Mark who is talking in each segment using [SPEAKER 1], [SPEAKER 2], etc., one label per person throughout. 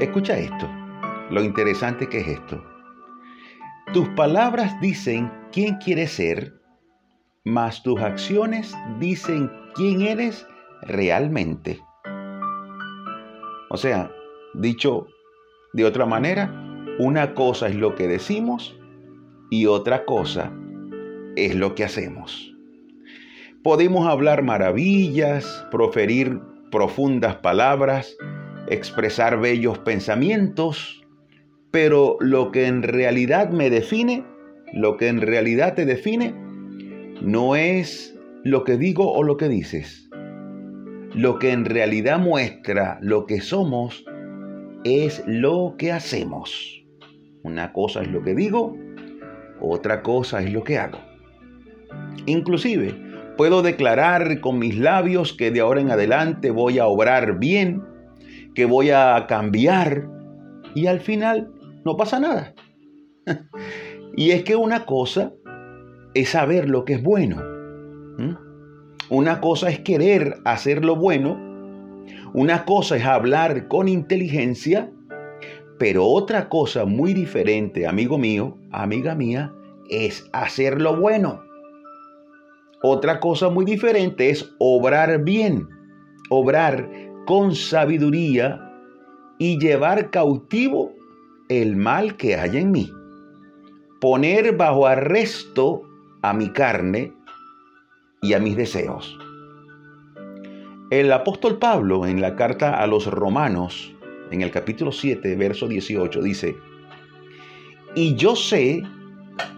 [SPEAKER 1] Escucha esto, lo interesante que es esto. Tus palabras dicen quién quieres ser, mas tus acciones dicen quién eres realmente. O sea, dicho de otra manera, una cosa es lo que decimos y otra cosa es lo que hacemos. Podemos hablar maravillas, proferir profundas palabras, expresar bellos pensamientos, pero lo que en realidad me define, lo que en realidad te define, no es lo que digo o lo que dices. Lo que en realidad muestra lo que somos es lo que hacemos. Una cosa es lo que digo, otra cosa es lo que hago. Inclusive, puedo declarar con mis labios que de ahora en adelante voy a obrar bien, que voy a cambiar y al final no pasa nada. y es que una cosa es saber lo que es bueno. Una cosa es querer hacer lo bueno. Una cosa es hablar con inteligencia. Pero otra cosa muy diferente, amigo mío, amiga mía, es hacer lo bueno. Otra cosa muy diferente es obrar bien, obrar con sabiduría y llevar cautivo el mal que hay en mí. Poner bajo arresto a mi carne y a mis deseos. El apóstol Pablo en la carta a los romanos, en el capítulo 7, verso 18, dice, y yo sé,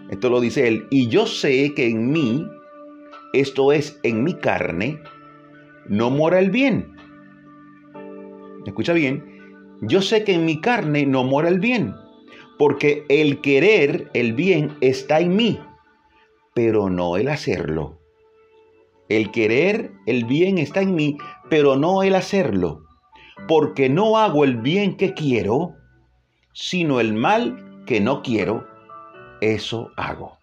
[SPEAKER 1] esto lo dice él, y yo sé que en mí, esto es en mi carne, no mora el bien. Escucha bien, yo sé que en mi carne no mora el bien, porque el querer el bien está en mí, pero no el hacerlo. El querer el bien está en mí, pero no el hacerlo, porque no hago el bien que quiero, sino el mal que no quiero, eso hago.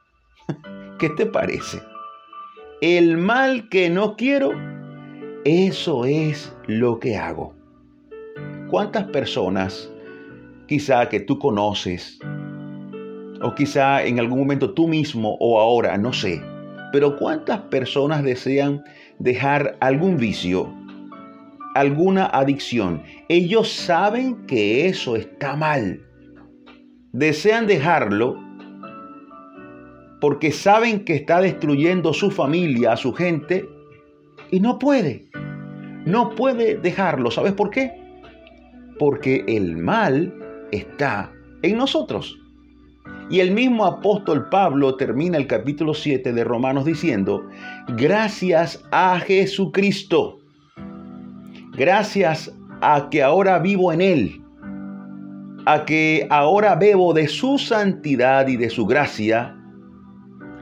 [SPEAKER 1] ¿Qué te parece? el mal que no quiero, eso es lo que hago. ¿Cuántas personas, quizá que tú conoces, o quizá en algún momento tú mismo o ahora, no sé, pero cuántas personas desean dejar algún vicio, alguna adicción? Ellos saben que eso está mal. Desean dejarlo porque saben que está destruyendo su familia, a su gente, y no puede. No puede dejarlo. ¿Sabes por qué? Porque el mal está en nosotros. Y el mismo apóstol Pablo termina el capítulo 7 de Romanos diciendo, gracias a Jesucristo, gracias a que ahora vivo en Él, a que ahora bebo de su santidad y de su gracia,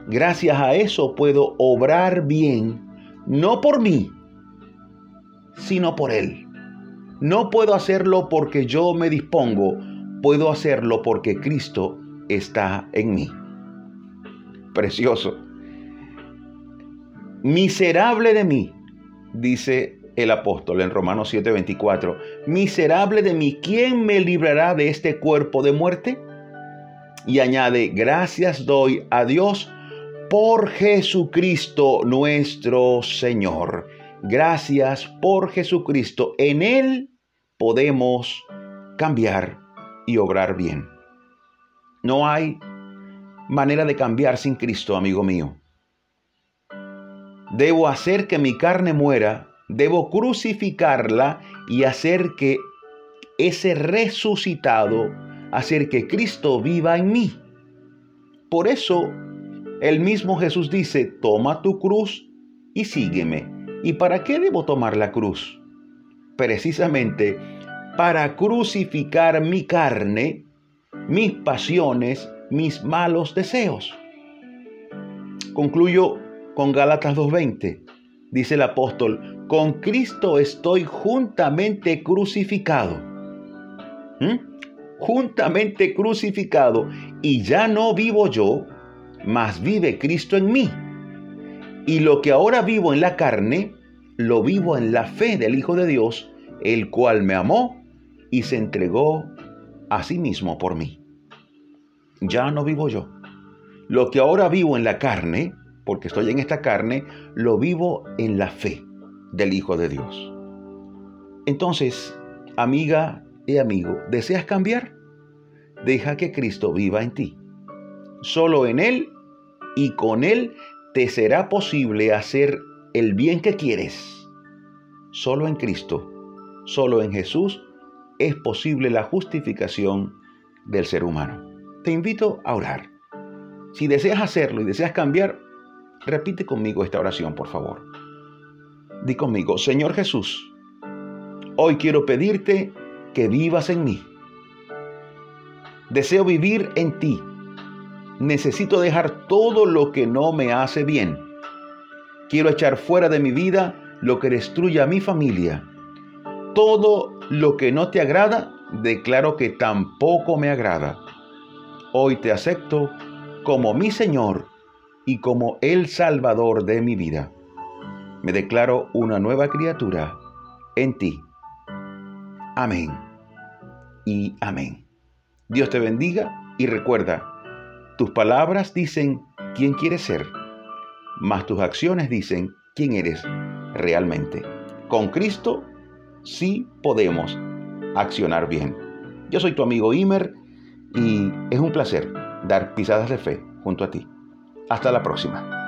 [SPEAKER 1] Gracias a eso puedo obrar bien, no por mí, sino por Él. No puedo hacerlo porque yo me dispongo, puedo hacerlo porque Cristo está en mí. Precioso. Miserable de mí, dice el apóstol en Romanos 7:24. Miserable de mí, ¿quién me librará de este cuerpo de muerte? Y añade, gracias doy a Dios por Jesucristo nuestro Señor. Gracias por Jesucristo. En Él podemos cambiar y obrar bien. No hay manera de cambiar sin Cristo, amigo mío. Debo hacer que mi carne muera, debo crucificarla y hacer que ese resucitado, hacer que Cristo viva en mí. Por eso el mismo Jesús dice, toma tu cruz y sígueme. ¿Y para qué debo tomar la cruz? Precisamente para crucificar mi carne, mis pasiones, mis malos deseos. Concluyo con Gálatas 2.20. Dice el apóstol, con Cristo estoy juntamente crucificado. ¿Mm? Juntamente crucificado. Y ya no vivo yo, mas vive Cristo en mí. Y lo que ahora vivo en la carne, lo vivo en la fe del Hijo de Dios, el cual me amó y se entregó a sí mismo por mí. Ya no vivo yo. Lo que ahora vivo en la carne, porque estoy en esta carne, lo vivo en la fe del Hijo de Dios. Entonces, amiga y amigo, ¿deseas cambiar? Deja que Cristo viva en ti. Solo en Él y con Él te será posible hacer el bien que quieres. Solo en Cristo, solo en Jesús es posible la justificación del ser humano. Te invito a orar. Si deseas hacerlo y deseas cambiar, repite conmigo esta oración, por favor. Di conmigo, Señor Jesús, hoy quiero pedirte que vivas en mí. Deseo vivir en ti. Necesito dejar todo lo que no me hace bien. Quiero echar fuera de mi vida lo que destruya a mi familia. Todo lo que no te agrada, declaro que tampoco me agrada. Hoy te acepto como mi Señor y como el Salvador de mi vida. Me declaro una nueva criatura en ti. Amén y amén. Dios te bendiga y recuerda, tus palabras dicen quién quieres ser, mas tus acciones dicen quién eres realmente. Con Cristo sí podemos accionar bien. Yo soy tu amigo Imer y es un placer dar pisadas de fe junto a ti. Hasta la próxima.